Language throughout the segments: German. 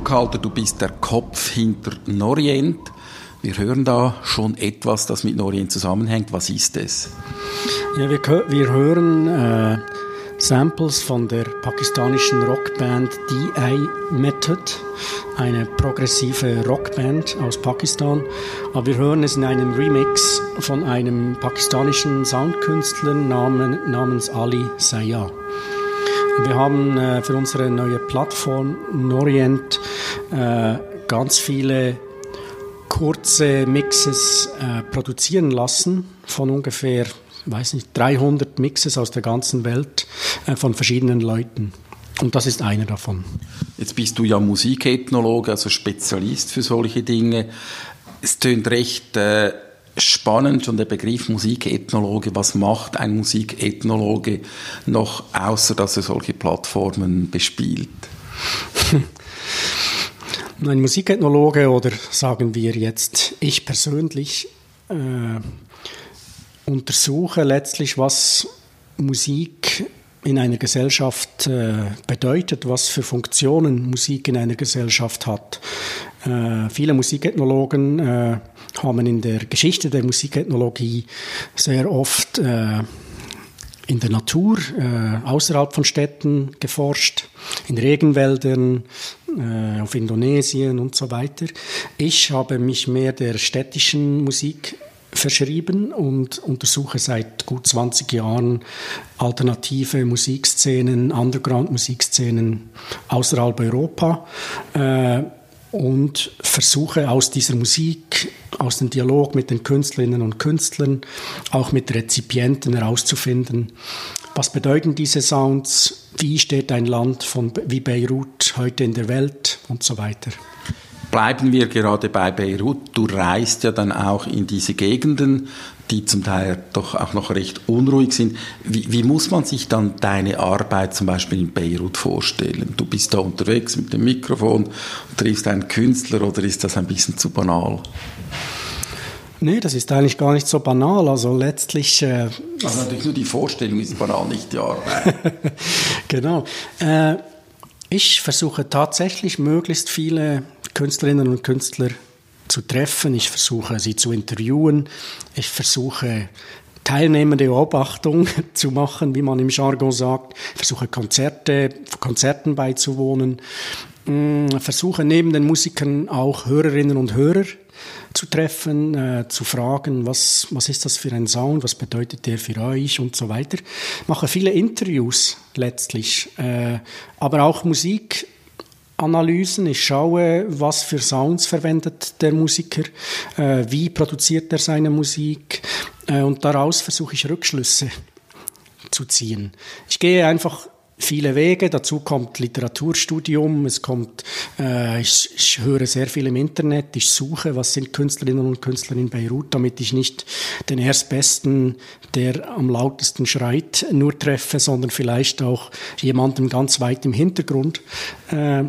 Burkhalter, du bist der Kopf hinter Norient. Wir hören da schon etwas, das mit Norient zusammenhängt. Was ist es? Ja, wir, wir hören äh, Samples von der pakistanischen Rockband DI Method, eine progressive Rockband aus Pakistan. Aber wir hören es in einem Remix von einem pakistanischen Soundkünstler namens Ali Sayah. Wir haben äh, für unsere neue Plattform Norient äh, ganz viele kurze Mixes äh, produzieren lassen von ungefähr, weiß nicht, 300 Mixes aus der ganzen Welt äh, von verschiedenen Leuten. Und das ist einer davon. Jetzt bist du ja Musikethnologe, also Spezialist für solche Dinge. Es tönt recht äh, spannend schon der Begriff Musikethnologe. Was macht ein Musikethnologe noch, außer dass er solche Plattformen bespielt? Ein Musikethnologe oder sagen wir jetzt ich persönlich äh, untersuche letztlich, was Musik in einer Gesellschaft äh, bedeutet, was für Funktionen Musik in einer Gesellschaft hat. Äh, viele Musikethnologen äh, haben in der Geschichte der Musikethnologie sehr oft äh, in der Natur, äh, außerhalb von Städten geforscht, in Regenwäldern, äh, auf Indonesien und so weiter. Ich habe mich mehr der städtischen Musik verschrieben und untersuche seit gut 20 Jahren alternative Musikszenen, Underground-Musikszenen außerhalb Europa äh, und versuche aus dieser Musik, aus dem Dialog mit den Künstlerinnen und Künstlern, auch mit Rezipienten herauszufinden, was bedeuten diese Sounds, wie steht ein Land von, wie Beirut heute in der Welt und so weiter. Bleiben wir gerade bei Beirut. Du reist ja dann auch in diese Gegenden, die zum Teil doch auch noch recht unruhig sind. Wie, wie, muss man sich dann deine Arbeit zum Beispiel in Beirut vorstellen? Du bist da unterwegs mit dem Mikrofon und triffst einen Künstler oder ist das ein bisschen zu banal? Nee, das ist eigentlich gar nicht so banal. Also letztlich. Äh, also natürlich nur die Vorstellung ist banal, nicht die Arbeit. genau. Äh, ich versuche tatsächlich möglichst viele Künstlerinnen und Künstler zu treffen. Ich versuche sie zu interviewen. Ich versuche teilnehmende Beobachtung zu machen, wie man im Jargon sagt. Ich versuche Konzerte, Konzerten beizuwohnen. Ich mm, versuche neben den Musikern auch Hörerinnen und Hörer zu treffen, äh, zu fragen, was, was ist das für ein Sound, was bedeutet der für euch und so weiter. Ich mache viele Interviews letztlich, äh, aber auch Musik Analysen. Ich schaue, was für Sounds verwendet der Musiker, äh, wie produziert er seine Musik äh, und daraus versuche ich Rückschlüsse zu ziehen. Ich gehe einfach viele Wege. Dazu kommt Literaturstudium, es kommt, äh, ich, ich, höre sehr viel im Internet, ich suche, was sind Künstlerinnen und Künstler in Beirut, damit ich nicht den Erstbesten, der am lautesten schreit, nur treffe, sondern vielleicht auch jemanden ganz weit im Hintergrund. Äh,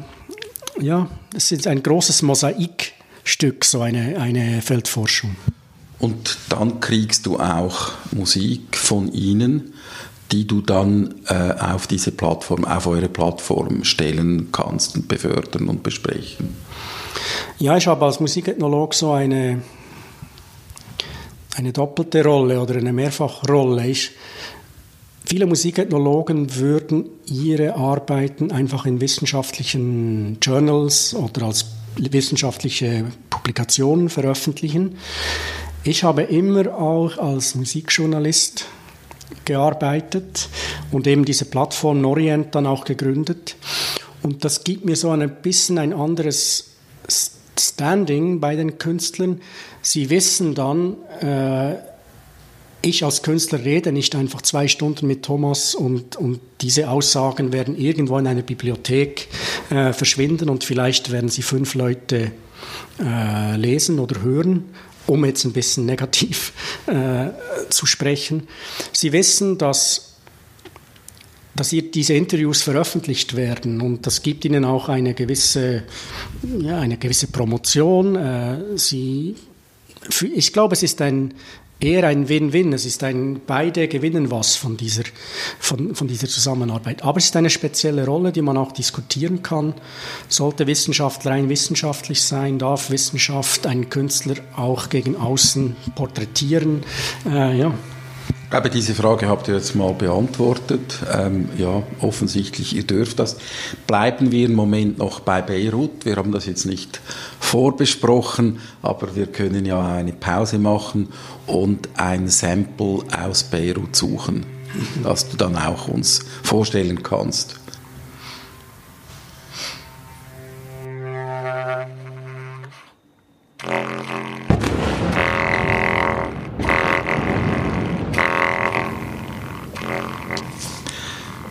ja, es ist ein großes Mosaikstück, so eine, eine Feldforschung. Und dann kriegst du auch Musik von ihnen, die du dann äh, auf diese Plattform, auf eure Plattform stellen kannst und befördern und besprechen. Ja, ich habe als Musikethnolog so eine, eine doppelte Rolle oder eine Mehrfachrolle. Ich Viele Musikethnologen würden ihre Arbeiten einfach in wissenschaftlichen Journals oder als wissenschaftliche Publikationen veröffentlichen. Ich habe immer auch als Musikjournalist gearbeitet und eben diese Plattform Norient dann auch gegründet. Und das gibt mir so ein bisschen ein anderes Standing bei den Künstlern. Sie wissen dann, äh, ich als Künstler rede nicht einfach zwei Stunden mit Thomas und, und diese Aussagen werden irgendwo in einer Bibliothek äh, verschwinden und vielleicht werden sie fünf Leute äh, lesen oder hören, um jetzt ein bisschen negativ äh, zu sprechen. Sie wissen, dass dass diese Interviews veröffentlicht werden und das gibt ihnen auch eine gewisse, ja, eine gewisse Promotion. Äh, sie, ich glaube, es ist ein, eher ein Win-Win. Es ist ein, beide gewinnen was von dieser, von, von dieser Zusammenarbeit. Aber es ist eine spezielle Rolle, die man auch diskutieren kann. Sollte Wissenschaft rein wissenschaftlich sein? Darf Wissenschaft einen Künstler auch gegen außen porträtieren? Äh, ja. Aber diese Frage habt ihr jetzt mal beantwortet. Ähm, ja, offensichtlich, ihr dürft das. Bleiben wir im Moment noch bei Beirut. Wir haben das jetzt nicht vorbesprochen, aber wir können ja eine Pause machen und ein Sample aus Beirut suchen, das du dann auch uns vorstellen kannst.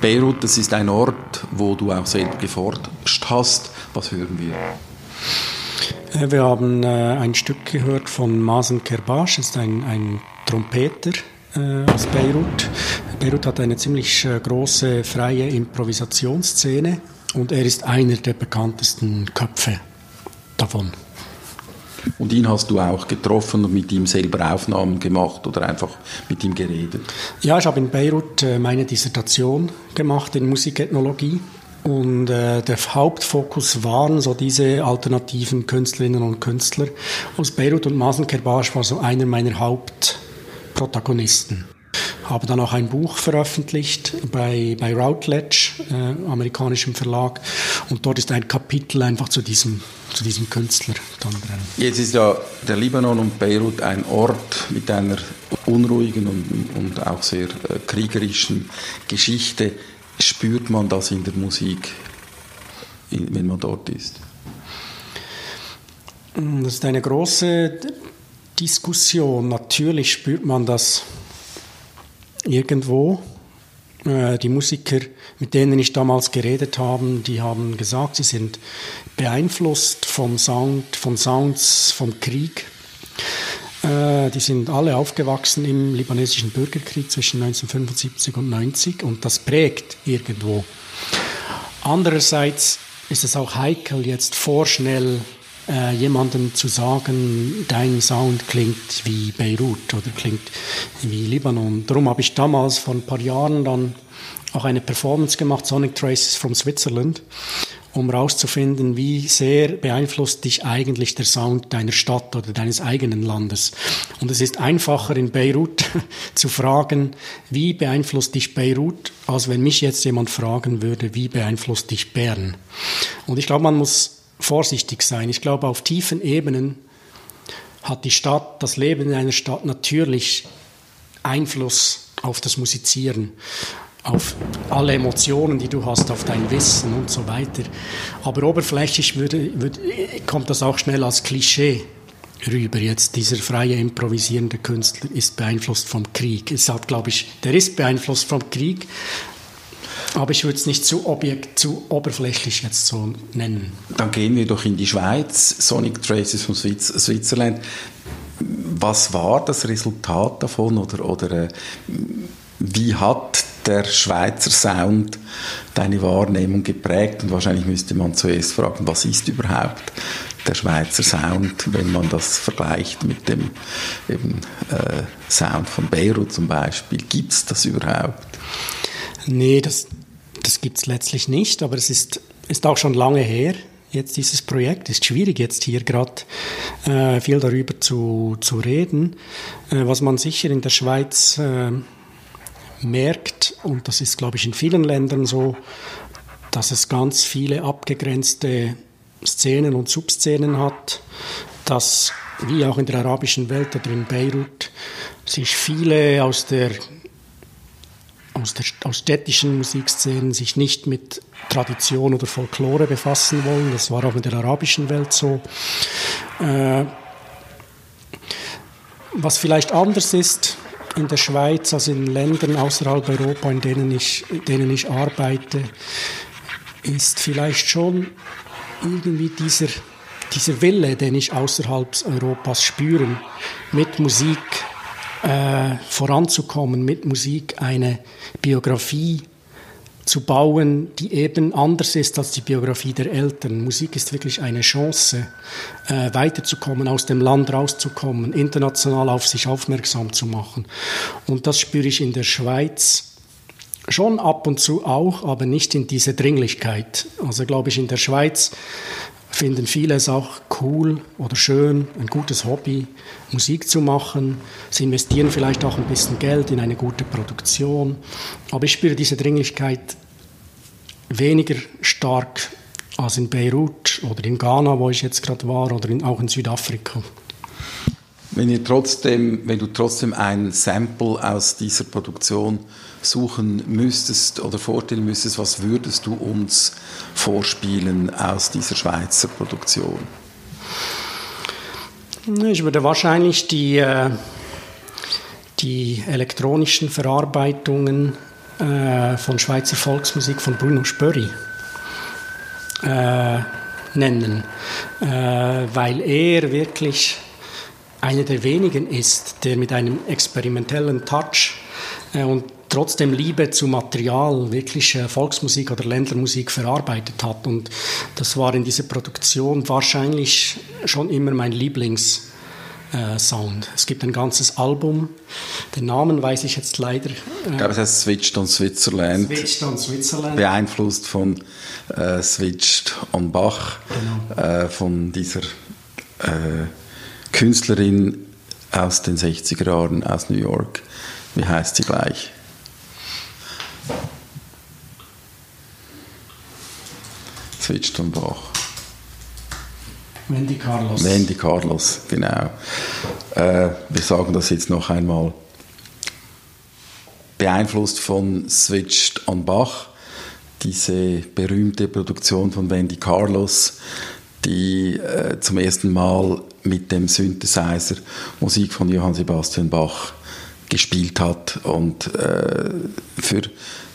Beirut, das ist ein Ort, wo du auch selber geforscht hast. Was hören wir? Äh, wir haben äh, ein Stück gehört von Mazen Kerbash, ist ein, ein Trompeter äh, aus Beirut. Beirut hat eine ziemlich äh, große freie Improvisationsszene und er ist einer der bekanntesten Köpfe davon. Und ihn hast du auch getroffen und mit ihm selber Aufnahmen gemacht oder einfach mit ihm geredet? Ja, ich habe in Beirut äh, meine Dissertation gemacht in Musikethnologie. Und äh, der Hauptfokus waren so diese alternativen Künstlerinnen und Künstler aus Beirut und Masen Kerbash war so einer meiner Hauptprotagonisten habe dann auch ein Buch veröffentlicht bei, bei Routledge, äh, amerikanischem Verlag. Und dort ist ein Kapitel einfach zu diesem, zu diesem Künstler dann drin. Jetzt ist ja der Libanon und Beirut ein Ort mit einer unruhigen und, und auch sehr äh, kriegerischen Geschichte. Spürt man das in der Musik, wenn man dort ist? Das ist eine große Diskussion. Natürlich spürt man das irgendwo. Äh, die Musiker, mit denen ich damals geredet habe, die haben gesagt, sie sind beeinflusst vom Sound, von Sounds vom Krieg. Äh, die sind alle aufgewachsen im libanesischen Bürgerkrieg zwischen 1975 und 90 und das prägt irgendwo. Andererseits ist es auch heikel, jetzt vorschnell äh, jemandem zu sagen, dein Sound klingt wie Beirut oder klingt wie Libanon. Darum habe ich damals vor ein paar Jahren dann auch eine Performance gemacht, Sonic Traces from Switzerland, um herauszufinden, wie sehr beeinflusst dich eigentlich der Sound deiner Stadt oder deines eigenen Landes. Und es ist einfacher in Beirut zu fragen, wie beeinflusst dich Beirut, als wenn mich jetzt jemand fragen würde, wie beeinflusst dich Bern. Und ich glaube, man muss vorsichtig sein. Ich glaube, auf tiefen Ebenen hat die Stadt, das Leben in einer Stadt natürlich Einfluss auf das Musizieren, auf alle Emotionen, die du hast, auf dein Wissen und so weiter. Aber oberflächlich würde, würde, kommt das auch schnell als Klischee rüber. Jetzt dieser freie improvisierende Künstler ist beeinflusst vom Krieg. Es hat, glaube ich, der ist beeinflusst vom Krieg, aber ich würde es nicht zu, objekt, zu oberflächlich jetzt so nennen. Dann gehen wir doch in die Schweiz, Sonic Traces von Schweiz, Switzerland. Was war das Resultat davon oder, oder äh, wie hat der Schweizer Sound deine Wahrnehmung geprägt? Und wahrscheinlich müsste man zuerst fragen, was ist überhaupt der Schweizer Sound, wenn man das vergleicht mit dem eben, äh, Sound von Beirut zum Beispiel? Gibt es das überhaupt? Nee, das, das gibt es letztlich nicht, aber es ist, ist auch schon lange her, jetzt dieses Projekt. Ist schwierig, jetzt hier gerade äh, viel darüber zu, zu reden. Äh, was man sicher in der Schweiz äh, merkt, und das ist, glaube ich, in vielen Ländern so, dass es ganz viele abgegrenzte Szenen und Subszenen hat, dass, wie auch in der arabischen Welt oder in Beirut, sich viele aus der aus, der, städtischen Musikszenen sich nicht mit Tradition oder Folklore befassen wollen. Das war auch in der arabischen Welt so. Äh, was vielleicht anders ist in der Schweiz als in Ländern außerhalb Europa, in denen ich, in denen ich arbeite, ist vielleicht schon irgendwie dieser, dieser Wille, den ich außerhalb Europas spüre, mit Musik äh, voranzukommen, mit Musik eine Biografie zu bauen, die eben anders ist als die Biografie der Eltern. Musik ist wirklich eine Chance, äh, weiterzukommen, aus dem Land rauszukommen, international auf sich aufmerksam zu machen. Und das spüre ich in der Schweiz schon ab und zu auch, aber nicht in dieser Dringlichkeit. Also glaube ich, in der Schweiz finden viele es auch cool oder schön, ein gutes Hobby, Musik zu machen. Sie investieren vielleicht auch ein bisschen Geld in eine gute Produktion. Aber ich spüre diese Dringlichkeit weniger stark als in Beirut oder in Ghana, wo ich jetzt gerade war, oder in, auch in Südafrika. Wenn, ihr trotzdem, wenn du trotzdem ein Sample aus dieser Produktion suchen müsstest oder vorstellen müsstest, was würdest du uns vorspielen aus dieser Schweizer Produktion? Ich würde wahrscheinlich die, äh, die elektronischen Verarbeitungen äh, von Schweizer Volksmusik von Bruno Spörri äh, nennen, weil er wirklich einer der wenigen ist, der mit einem experimentellen Touch und trotzdem Liebe zu Material wirklich Volksmusik oder Ländlermusik verarbeitet hat. Und das war in dieser Produktion wahrscheinlich schon immer mein Lieblings. Sound. Es gibt ein ganzes Album. Den Namen weiß ich jetzt leider. Ich glaube, es heißt Switched on Switzerland. Switched on Switzerland. Beeinflusst von äh, Switched on Bach, genau. äh, von dieser äh, Künstlerin aus den 60er Jahren aus New York. Wie heißt sie gleich? Switched on Bach. Wendy Carlos. Wendy Carlos, genau. Äh, wir sagen das jetzt noch einmal. Beeinflusst von Switched on Bach, diese berühmte Produktion von Wendy Carlos, die äh, zum ersten Mal mit dem Synthesizer Musik von Johann Sebastian Bach gespielt hat. Und äh, für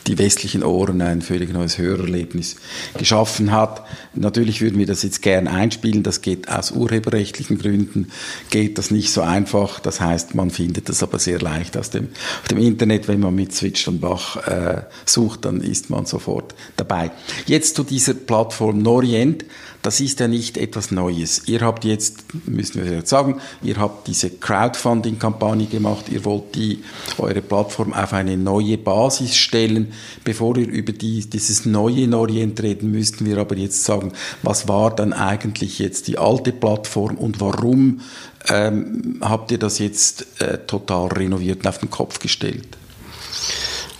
die westlichen Ohren ein völlig neues Hörerlebnis geschaffen hat. Natürlich würden wir das jetzt gern einspielen, das geht aus urheberrechtlichen Gründen, geht das nicht so einfach, das heißt, man findet das aber sehr leicht aus dem, auf dem Internet, wenn man mit Switch und Bach äh, sucht, dann ist man sofort dabei. Jetzt zu dieser Plattform Norient, das ist ja nicht etwas Neues. Ihr habt jetzt, müssen wir jetzt sagen, ihr habt diese Crowdfunding-Kampagne gemacht, ihr wollt die, eure Plattform auf eine neue Basis stellen. Bevor wir über die, dieses neue Orient reden, müssten wir aber jetzt sagen, was war dann eigentlich jetzt die alte Plattform und warum ähm, habt ihr das jetzt äh, total renoviert und auf den Kopf gestellt?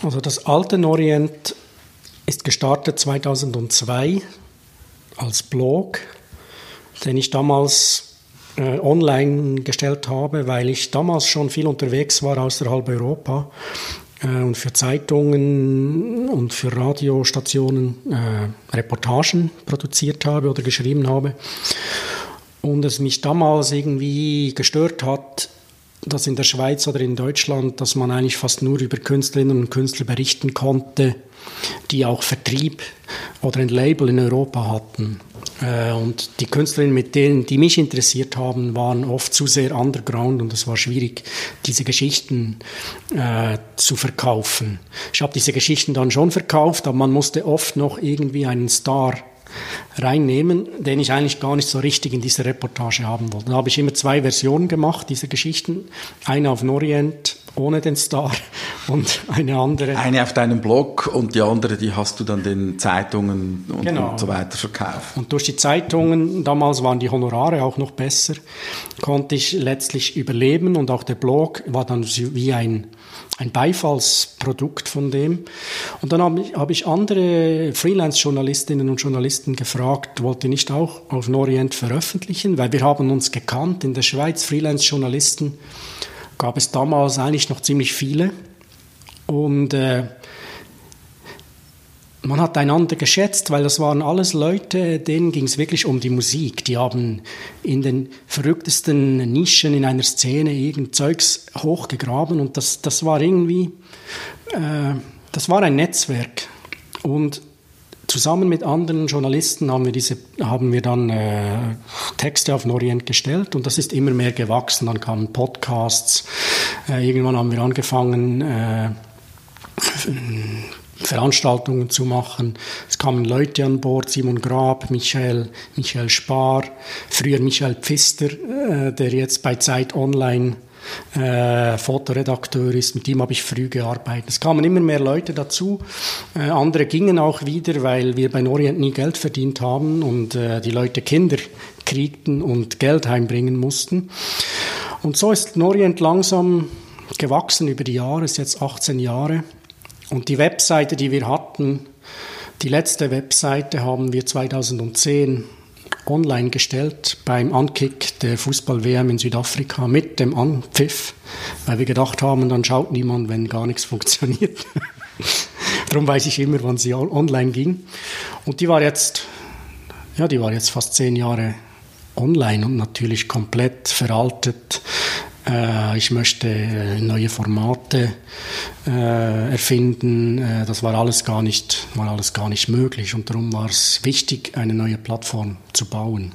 Also das alte Orient ist gestartet 2002 als Blog, den ich damals äh, online gestellt habe, weil ich damals schon viel unterwegs war außerhalb Europa äh, und für Zeitungen und für Radiostationen äh, Reportagen produziert habe oder geschrieben habe. Und es mich damals irgendwie gestört hat, dass in der Schweiz oder in Deutschland, dass man eigentlich fast nur über Künstlerinnen und Künstler berichten konnte, die auch Vertrieb oder ein Label in Europa hatten. Äh, und die Künstlerinnen, mit denen, die mich interessiert haben, waren oft zu sehr underground und es war schwierig, diese Geschichten äh, zu verkaufen. Ich habe diese Geschichten dann schon verkauft, aber man musste oft noch irgendwie einen Star reinnehmen, den ich eigentlich gar nicht so richtig in dieser Reportage haben wollte. Da habe ich immer zwei Versionen gemacht, diese Geschichten. Eine auf Norient ohne den Star und eine andere. Eine auf deinem Blog und die andere, die hast du dann den Zeitungen und, genau. und so weiter verkauft. Und durch die Zeitungen, damals waren die Honorare auch noch besser, konnte ich letztlich überleben und auch der Blog war dann wie ein, ein Beifallsprodukt von dem. Und dann habe ich, hab ich andere Freelance-Journalistinnen und Journalisten gefragt, wollt ihr nicht auch auf Norient veröffentlichen? Weil wir haben uns gekannt in der Schweiz, Freelance-Journalisten gab es damals eigentlich noch ziemlich viele. Und äh, man hat einander geschätzt, weil das waren alles Leute, denen ging es wirklich um die Musik. Die haben in den verrücktesten Nischen in einer Szene irgend Zeugs hochgegraben und das, das war irgendwie, äh, das war ein Netzwerk. Und zusammen mit anderen Journalisten haben wir, diese, haben wir dann äh, Texte auf Norient gestellt und das ist immer mehr gewachsen. Dann kamen Podcasts. Äh, irgendwann haben wir angefangen, äh, Veranstaltungen zu machen. Es kamen Leute an Bord, Simon Grab, Michael, Michael Spar, früher Michael Pfister, äh, der jetzt bei Zeit Online äh, Fotoredakteur ist. Mit ihm habe ich früh gearbeitet. Es kamen immer mehr Leute dazu. Äh, andere gingen auch wieder, weil wir bei Norient nie Geld verdient haben und äh, die Leute Kinder kriegten und Geld heimbringen mussten. Und so ist Norient langsam gewachsen über die Jahre, ist jetzt 18 Jahre. Und die Webseite, die wir hatten, die letzte Webseite haben wir 2010 online gestellt beim Ankick der Fußball-WM in Südafrika mit dem Anpfiff, weil wir gedacht haben, dann schaut niemand, wenn gar nichts funktioniert. Darum weiß ich immer, wann sie online ging. Und die war jetzt, ja, die war jetzt fast zehn Jahre online und natürlich komplett veraltet. Äh, ich möchte äh, neue Formate äh, erfinden. das war alles gar nicht, war alles gar nicht möglich und darum war es wichtig, eine neue Plattform zu bauen.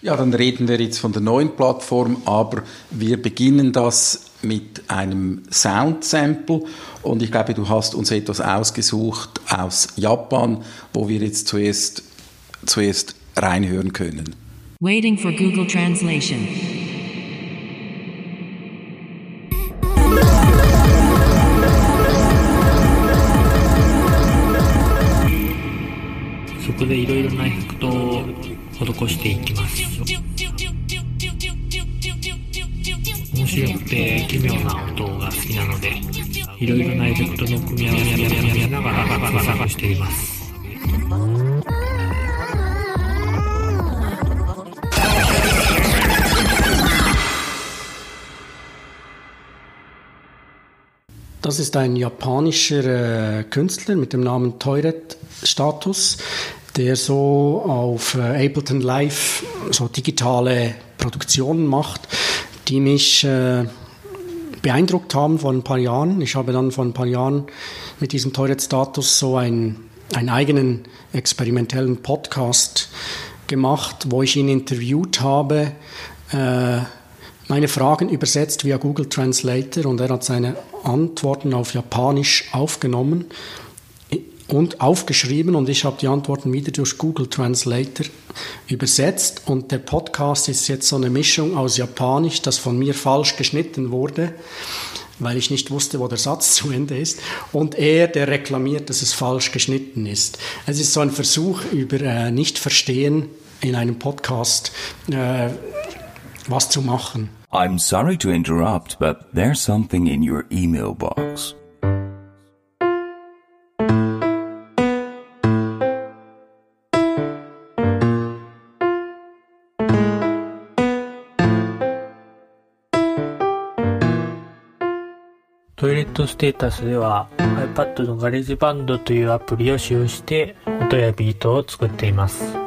Ja, dann reden wir jetzt von der neuen Plattform, aber wir beginnen das mit einem Sound-Sample und ich glaube, du hast uns etwas ausgesucht aus Japan, wo wir jetzt zuerst, zuerst reinhören können. Waiting for Google Translation. こでいろいろなエフェクトを施していきます。面白くて奇妙な音が好きなのでいろいろなエフェクトの組み合わせをながら探しています。Das ist ein japanischer äh, Künstler mit dem Namen Toilet Status, der so auf äh, Ableton Live so digitale Produktionen macht, die mich äh, beeindruckt haben vor ein paar Jahren. Ich habe dann vor ein paar Jahren mit diesem Toilet Status so ein, einen eigenen experimentellen Podcast gemacht, wo ich ihn interviewt habe. Äh, meine Fragen übersetzt via Google Translator und er hat seine Antworten auf Japanisch aufgenommen und aufgeschrieben und ich habe die Antworten wieder durch Google Translator übersetzt und der Podcast ist jetzt so eine Mischung aus Japanisch, das von mir falsch geschnitten wurde, weil ich nicht wusste, wo der Satz zu Ende ist und er, der reklamiert, dass es falsch geschnitten ist. Es ist so ein Versuch über äh, Nicht-Verstehen in einem Podcast äh, was zu machen. I'm sorry to interrupt, but there's something in your email box. Toilet Status では iPad のガレージバンドというアプリを使用して音やビートを作っています。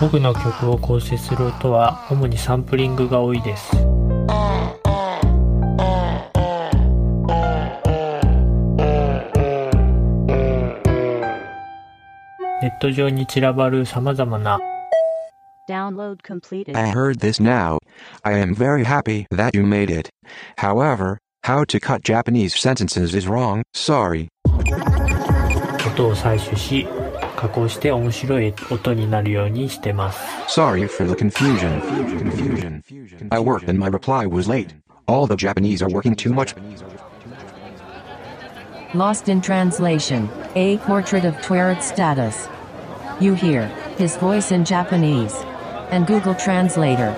僕の曲を構成する音は主にサンプリングが多いです。ネット上に散らばる様々な Download completed. I heard this now. I am very happy that you made it. However, how to cut Japanese sentences is wrong. Sorry. 音を採取し、加工して面白い音になるようにしてます。Sorry for the confusion. confusion. I worked and my reply was late. All the Japanese are working too much. Lost in translation. A portrait of Twirat status. You hear his voice in Japanese. And Google Translator.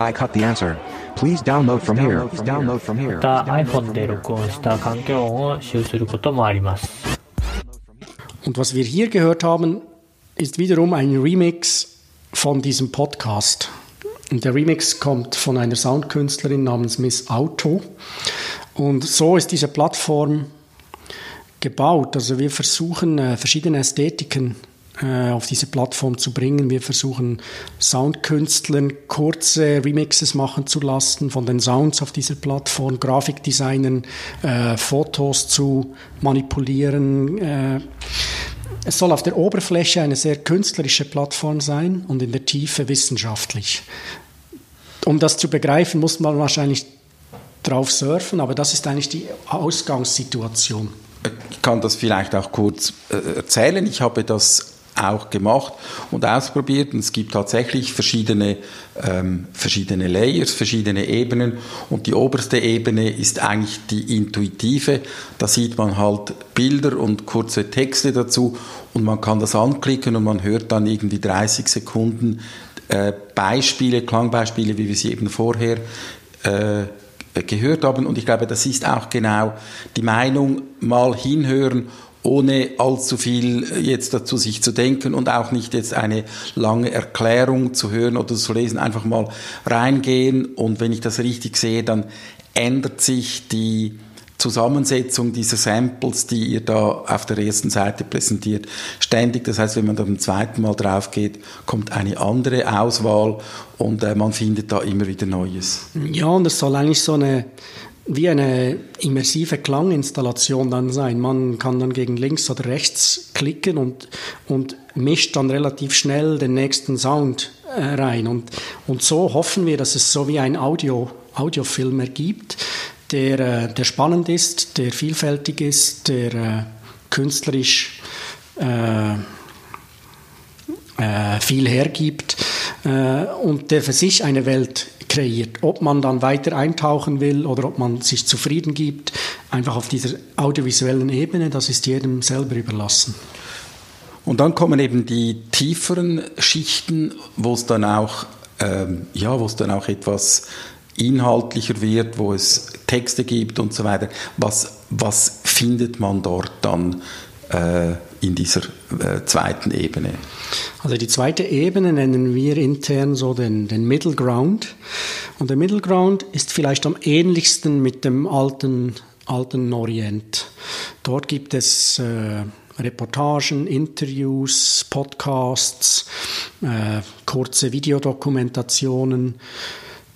I cut the answer. Please download from here. Download from here. また iPhone で録音した環境音を使用することもあります。Und was wir hier gehört haben, ist wiederum ein Remix von diesem Podcast. Und der Remix kommt von einer Soundkünstlerin namens Miss Auto. Und so ist diese Plattform gebaut. Also wir versuchen äh, verschiedene Ästhetiken äh, auf diese Plattform zu bringen. Wir versuchen Soundkünstlern kurze Remixes machen zu lassen von den Sounds auf dieser Plattform, Grafikdesignern äh, Fotos zu manipulieren. Äh, es soll auf der Oberfläche eine sehr künstlerische Plattform sein und in der Tiefe wissenschaftlich. um das zu begreifen, muss man wahrscheinlich drauf surfen, aber das ist eigentlich die Ausgangssituation. Ich kann das vielleicht auch kurz äh, erzählen. Ich habe das auch gemacht und ausprobiert. Und es gibt tatsächlich verschiedene, ähm, verschiedene Layers, verschiedene Ebenen. Und die oberste Ebene ist eigentlich die intuitive. Da sieht man halt Bilder und kurze Texte dazu und man kann das anklicken und man hört dann irgendwie 30 Sekunden äh, Beispiele, Klangbeispiele, wie wir sie eben vorher äh, gehört haben. Und ich glaube, das ist auch genau die Meinung, mal hinhören ohne allzu viel jetzt dazu sich zu denken und auch nicht jetzt eine lange Erklärung zu hören oder zu lesen, einfach mal reingehen und wenn ich das richtig sehe, dann ändert sich die Zusammensetzung dieser Samples, die ihr da auf der ersten Seite präsentiert, ständig. Das heißt, wenn man da beim zweiten Mal drauf geht, kommt eine andere Auswahl und äh, man findet da immer wieder Neues. Ja, und es soll eigentlich so eine wie eine immersive Klanginstallation dann sein. Man kann dann gegen links oder rechts klicken und, und mischt dann relativ schnell den nächsten Sound äh, rein. Und, und so hoffen wir, dass es so wie ein Audio, Audiofilm ergibt, der, äh, der spannend ist, der vielfältig ist, der äh, künstlerisch äh, äh viel hergibt äh, und der für sich eine Welt kreiert. Ob man dann weiter eintauchen will oder ob man sich zufrieden gibt, einfach auf dieser audiovisuellen Ebene, das ist jedem selber überlassen. Und dann kommen eben die tieferen Schichten, wo es dann auch, ähm, ja, wo es dann auch etwas inhaltlicher wird, wo es Texte gibt und so weiter. Was, was findet man dort dann äh, in dieser äh, zweiten Ebene? Also die zweite Ebene nennen wir intern so den, den Middle Ground. Und der Middle Ground ist vielleicht am ähnlichsten mit dem alten, alten Orient. Dort gibt es äh, Reportagen, Interviews, Podcasts, äh, kurze Videodokumentationen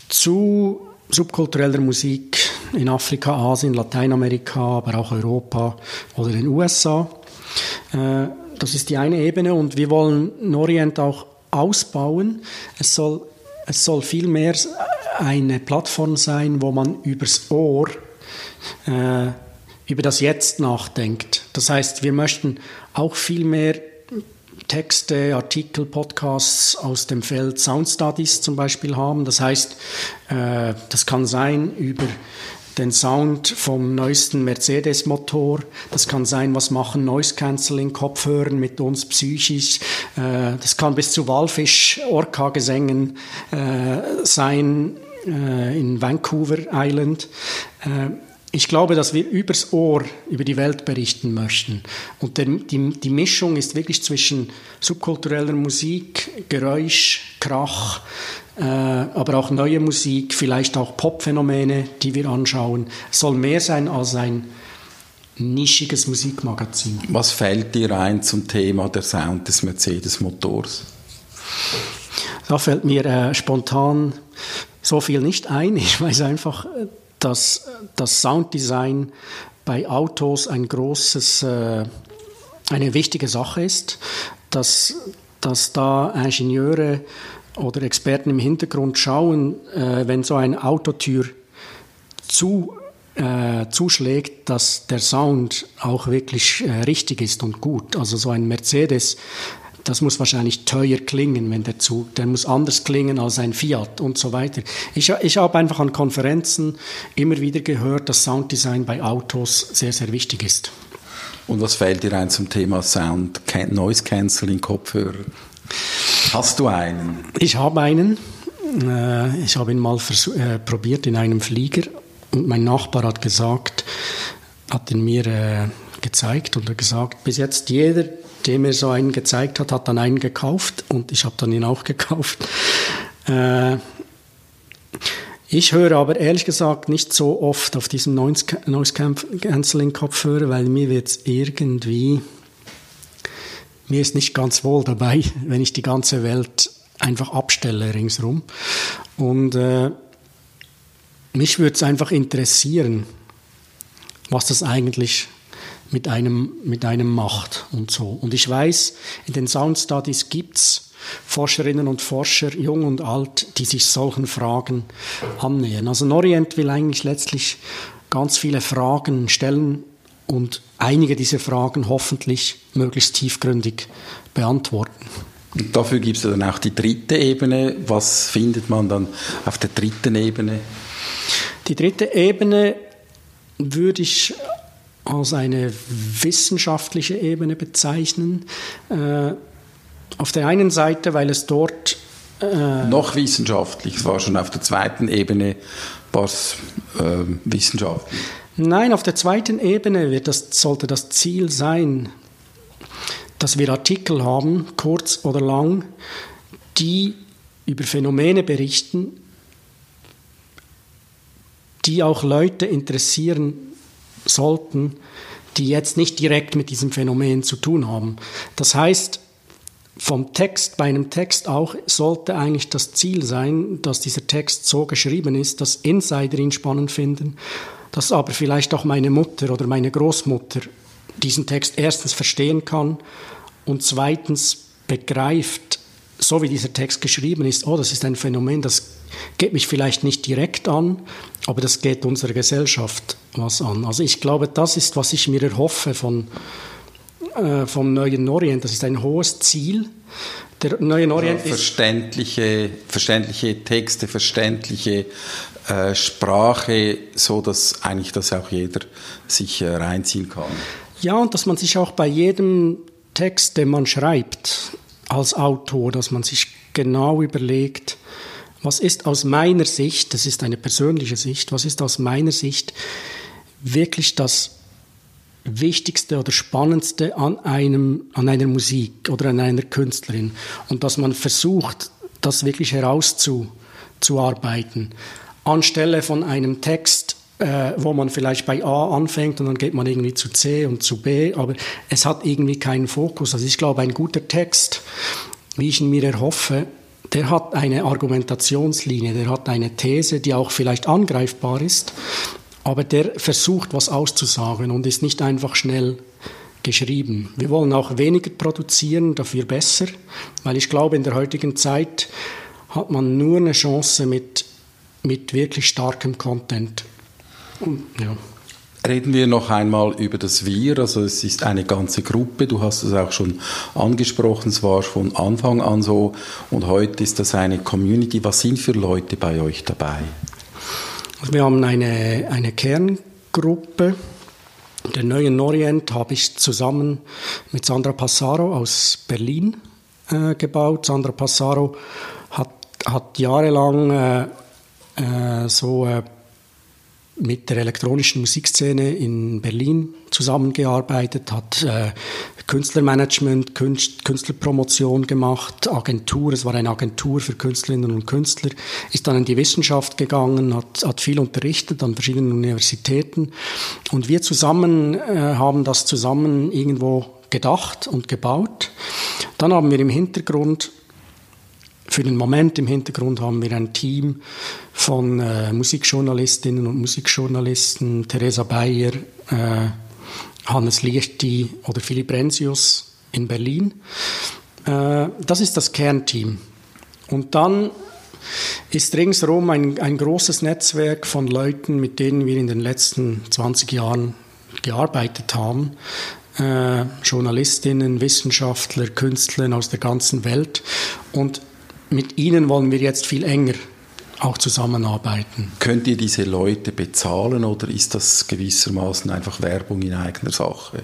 zu subkultureller Musik in Afrika, Asien, Lateinamerika, aber auch Europa oder den USA. Äh, das ist die eine Ebene und wir wollen Norient auch ausbauen. Es soll, es soll vielmehr eine Plattform sein, wo man übers Ohr äh, über das Jetzt nachdenkt. Das heißt, wir möchten auch viel mehr Texte, Artikel, Podcasts aus dem Feld Sound Studies zum Beispiel haben. Das heißt, äh, das kann sein über den Sound vom neuesten Mercedes-Motor. Das kann sein, was machen Noise-Canceling-Kopfhörer mit uns psychisch. Äh, das kann bis zu Walfisch-Orca-Gesängen äh, sein äh, in Vancouver Island. Ich glaube, dass wir übers Ohr über die Welt berichten möchten. Und die, die, die Mischung ist wirklich zwischen subkultureller Musik, Geräusch, Krach, äh, aber auch neue Musik, vielleicht auch Popphänomene, die wir anschauen. Es soll mehr sein als ein nischiges Musikmagazin. Was fällt dir ein zum Thema der Sound des Mercedes-Motors? Da fällt mir äh, spontan so viel nicht ein. Ich weiß einfach, dass das Sounddesign bei Autos ein großes, äh, eine wichtige Sache ist, dass, dass da Ingenieure oder Experten im Hintergrund schauen, äh, wenn so eine Autotür zu, äh, zuschlägt, dass der Sound auch wirklich äh, richtig ist und gut. Also so ein Mercedes, das muss wahrscheinlich teuer klingen, wenn der Zug, der muss anders klingen als ein Fiat und so weiter. Ich, ich habe einfach an Konferenzen immer wieder gehört, dass Sounddesign bei Autos sehr, sehr wichtig ist. Und was fällt dir ein zum Thema Sound, Noise Cancelling Kopfhörer? Hast du einen? Ich habe einen. Äh, ich habe ihn mal äh, probiert in einem Flieger und mein Nachbar hat gesagt, hat ihn mir äh, gezeigt und gesagt, bis jetzt jeder, der mir so einen gezeigt hat, hat dann einen gekauft und ich habe dann ihn auch gekauft. Ich höre aber ehrlich gesagt nicht so oft auf diesem Noise Cancelling Kopfhörer, weil mir wird es irgendwie mir ist nicht ganz wohl dabei, wenn ich die ganze Welt einfach abstelle ringsrum. Und äh, mich würde es einfach interessieren, was das eigentlich mit einem, mit einem macht und so. Und ich weiß, in den Sound Studies gibt's Forscherinnen und Forscher, jung und alt, die sich solchen Fragen annähern. Also Norient will eigentlich letztlich ganz viele Fragen stellen und einige dieser Fragen hoffentlich möglichst tiefgründig beantworten. Und dafür gibt es dann auch die dritte Ebene. Was findet man dann auf der dritten Ebene? Die dritte Ebene würde ich als eine wissenschaftliche Ebene bezeichnen. Äh, auf der einen Seite, weil es dort äh, noch wissenschaftlich, es war schon auf der zweiten Ebene, war es äh, wissenschaftlich. Nein, auf der zweiten Ebene das, sollte das Ziel sein, dass wir Artikel haben, kurz oder lang, die über Phänomene berichten, die auch Leute interessieren sollten, die jetzt nicht direkt mit diesem Phänomen zu tun haben. Das heißt, vom Text, bei einem Text auch, sollte eigentlich das Ziel sein, dass dieser Text so geschrieben ist, dass Insider ihn spannend finden, dass aber vielleicht auch meine Mutter oder meine Großmutter diesen Text erstens verstehen kann und zweitens begreift, so wie dieser Text geschrieben ist, oh, das ist ein Phänomen, das geht mich vielleicht nicht direkt an, aber das geht unserer Gesellschaft was an. Also ich glaube, das ist, was ich mir erhoffe von, äh, vom Neuen Orient. Das ist ein hohes Ziel. Der Neue Orient also verständliche, verständliche Texte, verständliche äh, Sprache, so dass eigentlich das auch jeder sich äh, reinziehen kann. Ja, und dass man sich auch bei jedem Text, den man schreibt, als Autor, dass man sich genau überlegt, was ist aus meiner Sicht, das ist eine persönliche Sicht, was ist aus meiner Sicht wirklich das Wichtigste oder Spannendste an, einem, an einer Musik oder an einer Künstlerin und dass man versucht, das wirklich herauszuarbeiten. Anstelle von einem Text, äh, wo man vielleicht bei A anfängt und dann geht man irgendwie zu C und zu B, aber es hat irgendwie keinen Fokus. Also ich glaube, ein guter Text, wie ich ihn mir erhoffe, der hat eine Argumentationslinie, der hat eine These, die auch vielleicht angreifbar ist, aber der versucht, was auszusagen und ist nicht einfach schnell geschrieben. Wir wollen auch weniger produzieren, dafür besser, weil ich glaube, in der heutigen Zeit hat man nur eine Chance mit, mit wirklich starkem Content. Und, ja. Reden wir noch einmal über das Wir. Also es ist eine ganze Gruppe. Du hast es auch schon angesprochen. Es war von Anfang an so. Und heute ist das eine Community. Was sind für Leute bei euch dabei? Also wir haben eine, eine Kerngruppe. Den neuen Orient habe ich zusammen mit Sandra Passaro aus Berlin äh, gebaut. Sandra Passaro hat, hat jahrelang äh, äh, so äh, mit der elektronischen Musikszene in Berlin zusammengearbeitet, hat äh, Künstlermanagement, Künst, Künstlerpromotion gemacht, Agentur, es war eine Agentur für Künstlerinnen und Künstler, ist dann in die Wissenschaft gegangen, hat, hat viel unterrichtet an verschiedenen Universitäten. Und wir zusammen äh, haben das zusammen irgendwo gedacht und gebaut. Dann haben wir im Hintergrund für den Moment im Hintergrund haben wir ein Team von äh, Musikjournalistinnen und Musikjournalisten, Theresa Bayer, äh, Hannes Liechti oder Philipp Rensius in Berlin. Äh, das ist das Kernteam. Und dann ist ringsherum ein, ein großes Netzwerk von Leuten, mit denen wir in den letzten 20 Jahren gearbeitet haben. Äh, Journalistinnen, Wissenschaftler, Künstler aus der ganzen Welt. Und mit ihnen wollen wir jetzt viel enger auch zusammenarbeiten. Könnt ihr diese Leute bezahlen oder ist das gewissermaßen einfach Werbung in eigener Sache?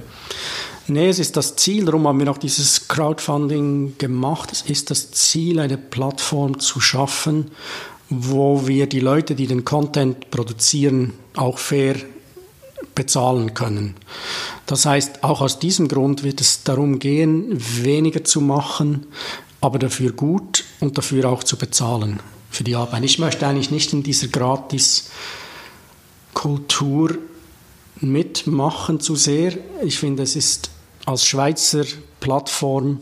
Nee, es ist das Ziel, darum haben wir auch dieses Crowdfunding gemacht. Es ist das Ziel, eine Plattform zu schaffen, wo wir die Leute, die den Content produzieren, auch fair bezahlen können. Das heißt, auch aus diesem Grund wird es darum gehen, weniger zu machen, aber dafür gut und dafür auch zu bezahlen für die Arbeit. Ich möchte eigentlich nicht in dieser Gratis-Kultur mitmachen zu sehr. Ich finde, es ist als Schweizer Plattform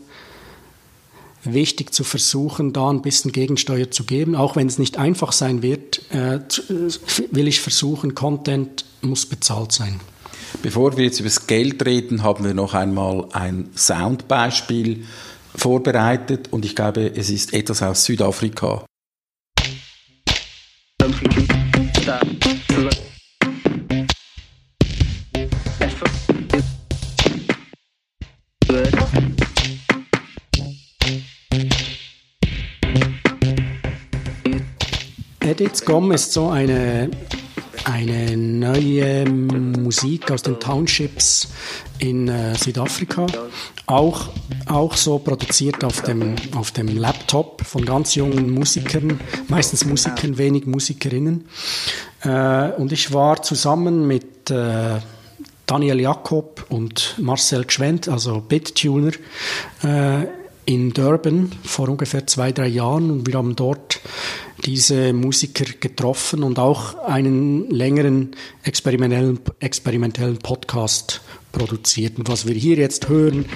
wichtig zu versuchen, da ein bisschen Gegensteuer zu geben. Auch wenn es nicht einfach sein wird, äh, will ich versuchen, Content muss bezahlt sein. Bevor wir jetzt über das Geld reden, haben wir noch einmal ein Soundbeispiel vorbereitet und ich glaube, es ist etwas aus Südafrika. Edits Gom ist so eine, eine neue Musik aus den Townships in äh, Südafrika. Auch, auch so produziert auf dem, auf dem Laptop von ganz jungen Musikern, meistens Musikern, wenig Musikerinnen. Äh, und ich war zusammen mit äh, Daniel Jakob und Marcel Gschwend, also Bittuner, äh, in Durban vor ungefähr zwei, drei Jahren und wir haben dort diese Musiker getroffen und auch einen längeren experimentellen, experimentellen Podcast produziert. Und was wir hier jetzt hören,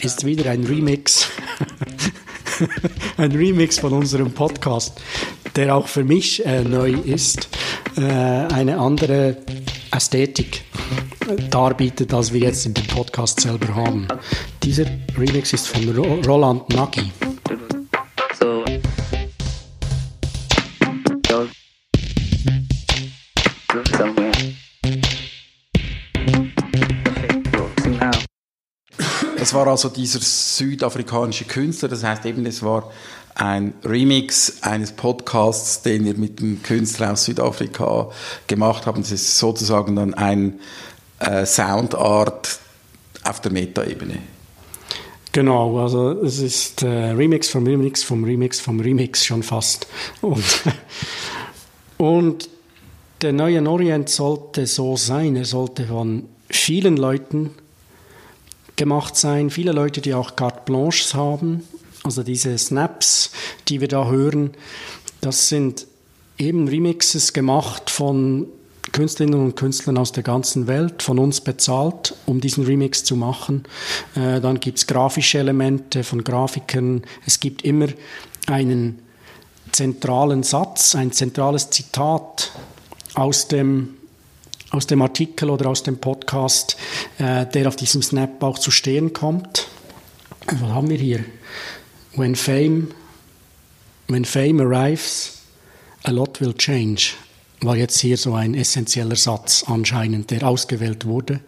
ist wieder ein Remix. ein Remix von unserem Podcast, der auch für mich äh, neu ist. Äh, eine andere Ästhetik darbietet, als wir jetzt in dem Podcast selber haben. Dieser Remix ist von Roland Nagy. Es war also dieser südafrikanische Künstler, das heißt eben, es war ein Remix eines Podcasts, den wir mit dem Künstler aus Südafrika gemacht haben. Das ist sozusagen dann ein äh, Soundart auf der Metaebene. Genau, also es ist äh, Remix vom Remix vom Remix vom Remix schon fast. Und, und der neue Orient sollte so sein, er sollte von vielen Leuten gemacht sein. Viele Leute, die auch carte blanches haben. Also diese Snaps, die wir da hören, das sind eben Remixes gemacht von Künstlerinnen und Künstlern aus der ganzen Welt, von uns bezahlt, um diesen Remix zu machen. Äh, dann gibt es grafische Elemente von Grafikern. Es gibt immer einen zentralen Satz, ein zentrales Zitat aus dem aus dem Artikel oder aus dem Podcast, äh, der auf diesem Snap auch zu stehen kommt. Was haben wir hier? When fame, when fame arrives, a lot will change. War jetzt hier so ein essentieller Satz anscheinend, der ausgewählt wurde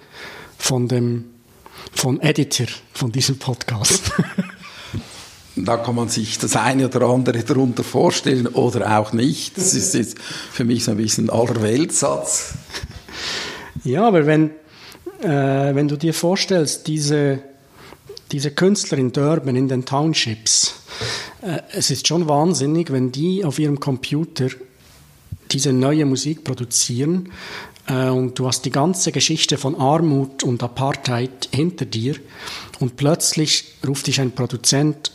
von dem von Editor von diesem Podcast. da kann man sich das eine oder andere darunter vorstellen oder auch nicht. Das ist jetzt für mich so ein bisschen aller Weltsatz. Ja, aber wenn, äh, wenn du dir vorstellst, diese, diese Künstler in Durban, in den Townships, äh, es ist schon wahnsinnig, wenn die auf ihrem Computer diese neue Musik produzieren äh, und du hast die ganze Geschichte von Armut und Apartheid hinter dir und plötzlich ruft dich ein Produzent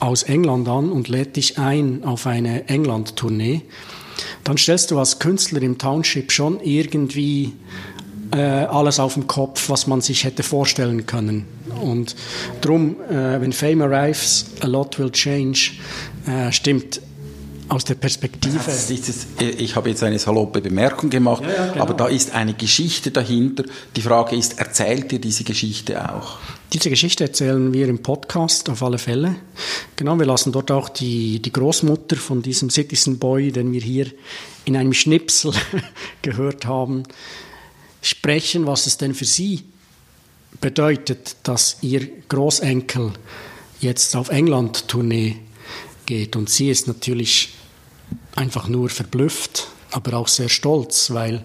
aus England an und lädt dich ein auf eine England-Tournee, dann stellst du als Künstler im Township schon irgendwie äh, alles auf dem Kopf, was man sich hätte vorstellen können. Und darum, äh, wenn Fame arrives, a lot will change, äh, stimmt aus der Perspektive. Das ist, ich habe jetzt eine saloppe Bemerkung gemacht, ja, ja, genau. aber da ist eine Geschichte dahinter. Die Frage ist, erzählt ihr diese Geschichte auch? Diese Geschichte erzählen wir im Podcast auf alle Fälle. Genau, wir lassen dort auch die, die Großmutter von diesem Citizen Boy, den wir hier in einem Schnipsel gehört haben, sprechen, was es denn für sie bedeutet, dass ihr Großenkel jetzt auf England-Tournee geht. Und sie ist natürlich einfach nur verblüfft, aber auch sehr stolz, weil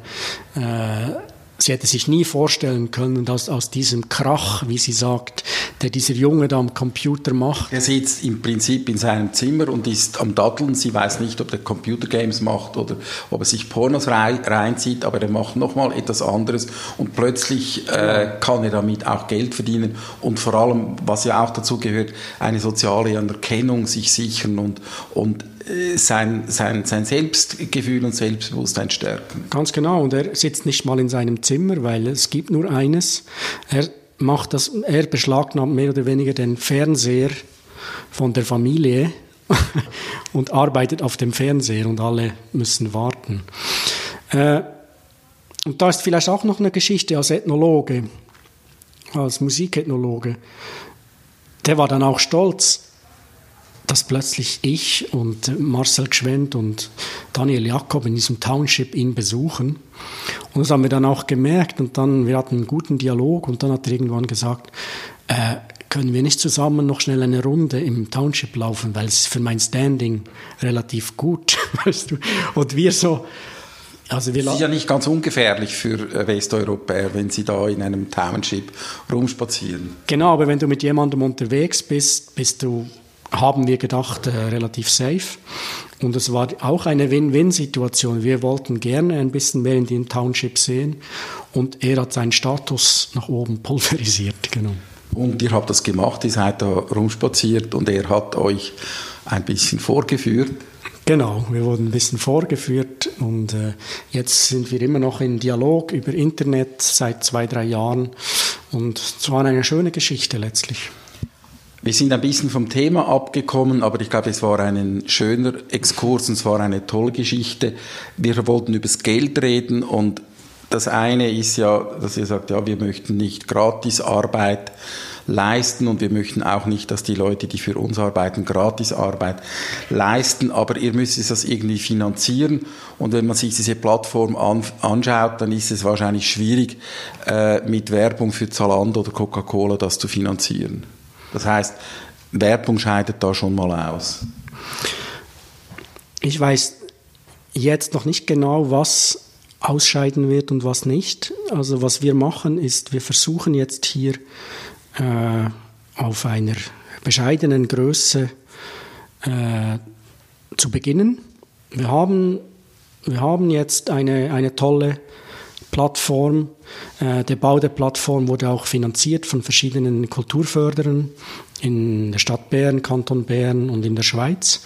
äh, sie hätte sich nie vorstellen können, dass aus diesem Krach, wie sie sagt, der dieser Junge da am Computer macht. Er sitzt im Prinzip in seinem Zimmer und ist am Datteln. Sie weiß nicht, ob er Computergames macht oder ob er sich Pornos reinzieht, aber er macht nochmal etwas anderes und plötzlich äh, kann er damit auch Geld verdienen und vor allem, was ja auch dazu gehört, eine soziale Anerkennung sich sichern und, und sein, sein, sein Selbstgefühl und Selbstbewusstsein stärken. Ganz genau. Und er sitzt nicht mal in seinem Zimmer, weil es gibt nur eines. Er macht das, er beschlagnahmt mehr oder weniger den Fernseher von der Familie und arbeitet auf dem Fernseher und alle müssen warten. Äh, und da ist vielleicht auch noch eine Geschichte als Ethnologe, als Musikethnologe. Der war dann auch stolz, dass plötzlich ich und Marcel Gschwend und Daniel Jakob in diesem Township ihn besuchen. Und das haben wir dann auch gemerkt und dann, wir hatten einen guten Dialog und dann hat er irgendwann gesagt, äh, können wir nicht zusammen noch schnell eine Runde im Township laufen, weil es für mein Standing relativ gut, weißt du. Und wir so, also wir das ist ja nicht ganz ungefährlich für äh, Westeuropäer, wenn sie da in einem Township rumspazieren. Genau, aber wenn du mit jemandem unterwegs bist, bist du haben wir gedacht, äh, relativ safe. Und es war auch eine Win-Win-Situation. Wir wollten gerne ein bisschen mehr in den Township sehen und er hat seinen Status nach oben pulverisiert. Genau. Und ihr habt das gemacht, ihr seid da rumspaziert und er hat euch ein bisschen vorgeführt. Genau, wir wurden ein bisschen vorgeführt und äh, jetzt sind wir immer noch in Dialog über Internet seit zwei, drei Jahren und es war eine schöne Geschichte letztlich. Wir sind ein bisschen vom Thema abgekommen, aber ich glaube, es war ein schöner Exkurs und es war eine tolle Geschichte. Wir wollten über das Geld reden und das eine ist ja, dass ihr sagt, ja, wir möchten nicht gratis Arbeit leisten und wir möchten auch nicht, dass die Leute, die für uns arbeiten, gratis Arbeit leisten, aber ihr müsst das irgendwie finanzieren und wenn man sich diese Plattform an, anschaut, dann ist es wahrscheinlich schwierig, äh, mit Werbung für Zalando oder Coca-Cola das zu finanzieren. Das heißt, Werbung scheidet da schon mal aus. Ich weiß jetzt noch nicht genau, was ausscheiden wird und was nicht. Also was wir machen ist, wir versuchen jetzt hier äh, auf einer bescheidenen Größe äh, zu beginnen. Wir haben, wir haben jetzt eine, eine tolle Plattform. Äh, der Bau der Plattform wurde auch finanziert von verschiedenen Kulturförderern in der Stadt Bern, Kanton Bern und in der Schweiz.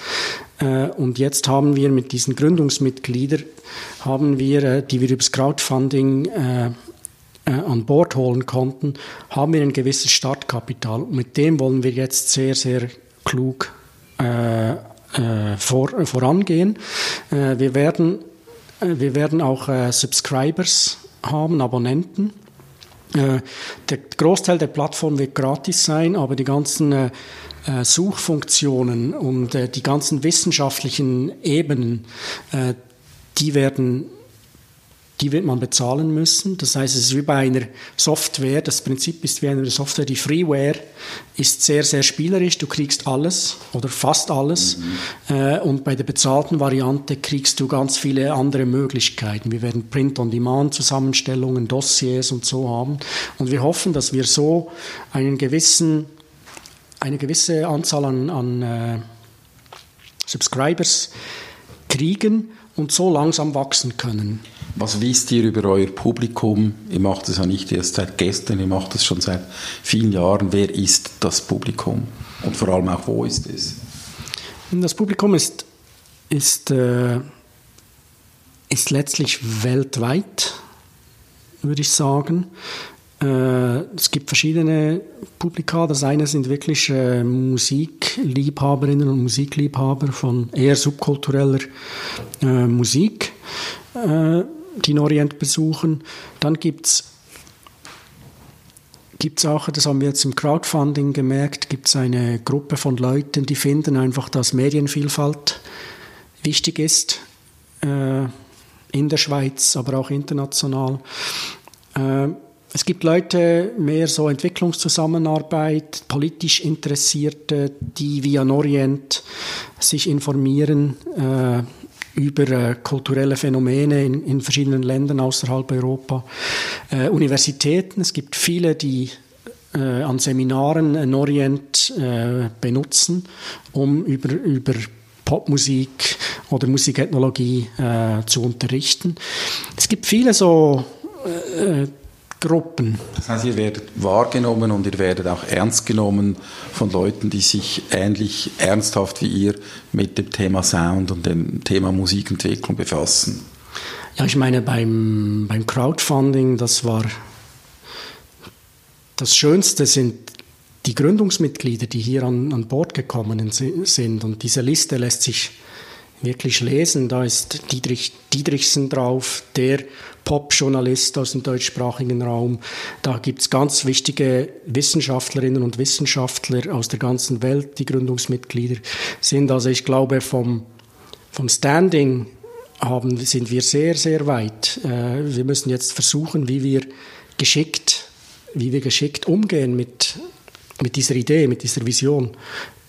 Äh, und jetzt haben wir mit diesen Gründungsmitgliedern, haben wir, äh, die wir über das Crowdfunding an Bord holen konnten, haben wir ein gewisses Startkapital. Mit dem wollen wir jetzt sehr, sehr klug vor, vorangehen. wir werden wir werden auch Subscribers haben, Abonnenten. Äh, der Großteil der Plattform wird gratis sein, aber die ganzen äh, äh Suchfunktionen und die ganzen wissenschaftlichen Ebenen, die werden die wird man bezahlen müssen. Das heißt, es ist wie bei einer Software. Das Prinzip ist wie eine Software. Die Freeware ist sehr, sehr spielerisch. Du kriegst alles oder fast alles. Mhm. Und bei der bezahlten Variante kriegst du ganz viele andere Möglichkeiten. Wir werden Print-on-Demand-Zusammenstellungen, Dossiers und so haben. Und wir hoffen, dass wir so einen gewissen, eine gewisse Anzahl an, an äh, Subscribers kriegen und so langsam wachsen können. Was wisst ihr über euer Publikum? Ihr macht es ja nicht erst seit gestern, ihr macht es schon seit vielen Jahren. Wer ist das Publikum? Und vor allem auch, wo ist es? Das Publikum ist, ist, äh, ist letztlich weltweit, würde ich sagen. Äh, es gibt verschiedene Publika. Das eine sind wirklich äh, Musikliebhaberinnen und Musikliebhaber von eher subkultureller äh, Musik, die den Orient besuchen. Dann gibt es gibt auch, das haben wir jetzt im Crowdfunding gemerkt, gibt es eine Gruppe von Leuten, die finden einfach, dass Medienvielfalt wichtig ist äh, in der Schweiz, aber auch international. Äh, es gibt Leute, mehr so Entwicklungszusammenarbeit, politisch Interessierte, die via Norient sich informieren äh, über äh, kulturelle Phänomene in, in, verschiedenen Ländern außerhalb Europa. Äh, Universitäten, es gibt viele, die äh, an Seminaren Norient äh, benutzen, um über, über Popmusik oder Musikethnologie äh, zu unterrichten. Es gibt viele so äh, Gruppen. Das heißt, ihr werdet wahrgenommen und ihr werdet auch ernst genommen von Leuten, die sich ähnlich ernsthaft wie ihr mit dem Thema Sound und dem Thema Musikentwicklung befassen. Ja, ich meine, beim, beim Crowdfunding, das war das Schönste sind die Gründungsmitglieder, die hier an, an Bord gekommen sind. Und diese Liste lässt sich wirklich lesen. Da ist Dietrich Dietrichsen drauf, der Pop-Journalist aus dem deutschsprachigen Raum. Da gibt es ganz wichtige Wissenschaftlerinnen und Wissenschaftler aus der ganzen Welt, die Gründungsmitglieder sind. Also ich glaube, vom, vom Standing haben, sind wir sehr, sehr weit. Äh, wir müssen jetzt versuchen, wie wir geschickt, wie wir geschickt umgehen mit, mit dieser Idee, mit dieser Vision,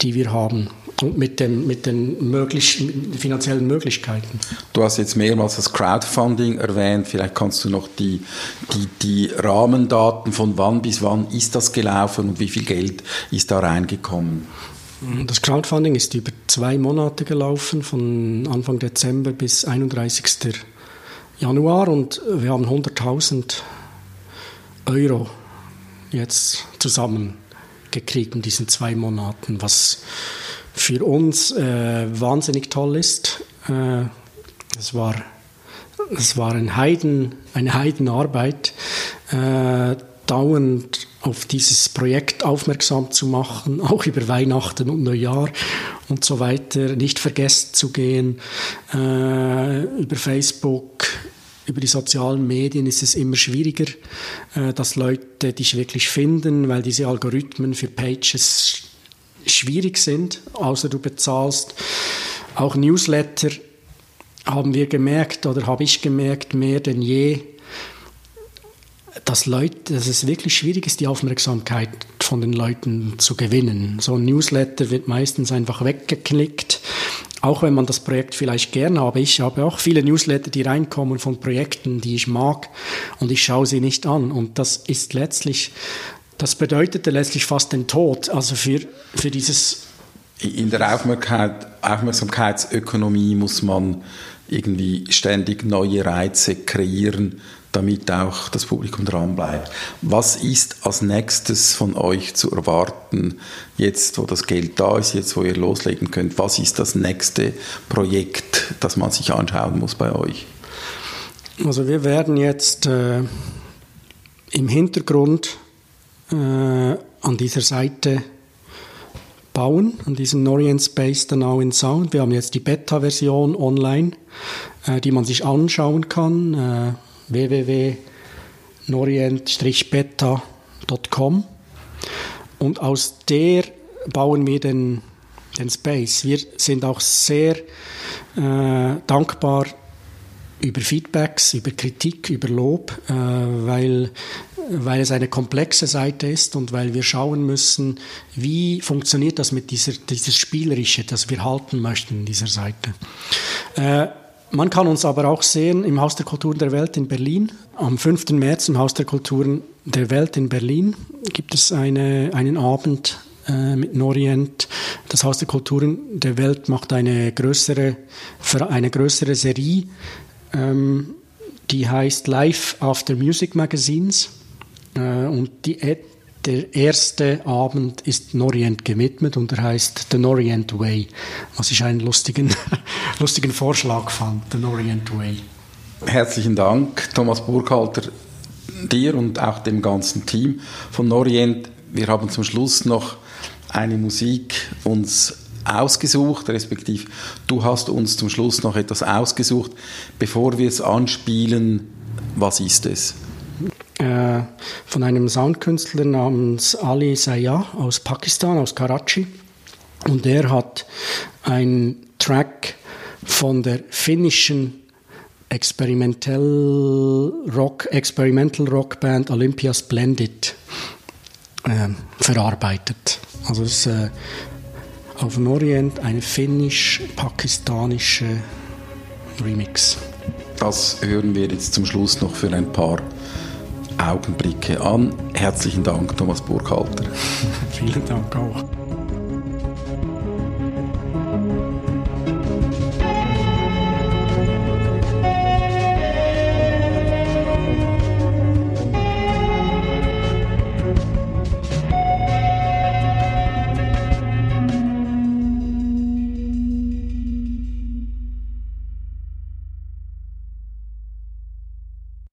die wir haben und mit, dem, mit den möglich, finanziellen Möglichkeiten. Du hast jetzt mehrmals das Crowdfunding erwähnt. Vielleicht kannst du noch die, die, die Rahmendaten von wann bis wann ist das gelaufen und wie viel Geld ist da reingekommen? Das Crowdfunding ist über zwei Monate gelaufen, von Anfang Dezember bis 31. Januar und wir haben 100.000 Euro jetzt zusammengekriegt in diesen zwei Monaten, was für uns äh, wahnsinnig toll ist. Äh, es war, es war ein Heiden, eine Heidenarbeit, äh, dauernd auf dieses Projekt aufmerksam zu machen, auch über Weihnachten und Neujahr und so weiter, nicht vergessen zu gehen. Äh, über Facebook, über die sozialen Medien ist es immer schwieriger, äh, dass Leute dich wirklich finden, weil diese Algorithmen für Pages schwierig sind, außer du bezahlst. Auch Newsletter haben wir gemerkt oder habe ich gemerkt, mehr denn je, dass, Leute, dass es wirklich schwierig ist, die Aufmerksamkeit von den Leuten zu gewinnen. So ein Newsletter wird meistens einfach weggeklickt, auch wenn man das Projekt vielleicht gern habe. Ich habe auch viele Newsletter, die reinkommen von Projekten, die ich mag und ich schaue sie nicht an. Und das ist letztlich, das bedeutete letztlich fast den Tod, also für, für dieses in der Aufmerksamkeit, Aufmerksamkeitsökonomie muss man irgendwie ständig neue Reize kreieren, damit auch das Publikum dran bleibt. Was ist als nächstes von euch zu erwarten, jetzt wo das Geld da ist, jetzt wo ihr loslegen könnt? Was ist das nächste Projekt, das man sich anschauen muss bei euch? Also wir werden jetzt äh, im Hintergrund äh, an dieser Seite bauen, an diesem Norient Space Now in Sound. Wir haben jetzt die Beta-Version online, äh, die man sich anschauen kann. Äh, www.norient-beta.com und aus der bauen wir den, den Space. Wir sind auch sehr äh, dankbar über Feedbacks, über Kritik, über Lob, äh, weil, weil es eine komplexe Seite ist und weil wir schauen müssen, wie funktioniert das mit dieser, dieses Spielerische, das wir halten möchten in dieser Seite. Äh, man kann uns aber auch sehen im Haus der Kulturen der Welt in Berlin. Am 5. März im Haus der Kulturen der Welt in Berlin gibt es eine, einen Abend äh, mit Norient. Das Haus der Kulturen der Welt macht eine größere, eine größere Serie, ähm, die heißt Live After Music Magazines. Äh, und die der erste Abend ist Norient gewidmet und er heißt The Norient Way, was ich einen lustigen, lustigen Vorschlag fand, The Norient Way. Herzlichen Dank, Thomas Burkhalter, dir und auch dem ganzen Team von Norient. Wir haben zum Schluss noch eine Musik uns ausgesucht, respektive du hast uns zum Schluss noch etwas ausgesucht. Bevor wir es anspielen, was ist es? Von einem Soundkünstler namens Ali Sayah aus Pakistan, aus Karachi. Und er hat einen Track von der finnischen Experimental Rock, Experimental Rock Band Olympia Splendid äh, verarbeitet. Also es ist äh, auf dem Orient eine finnisch-pakistanische Remix. Das hören wir jetzt zum Schluss noch für ein paar Augenblicke an. Herzlichen Dank, Thomas Burkhalter. Vielen Dank auch.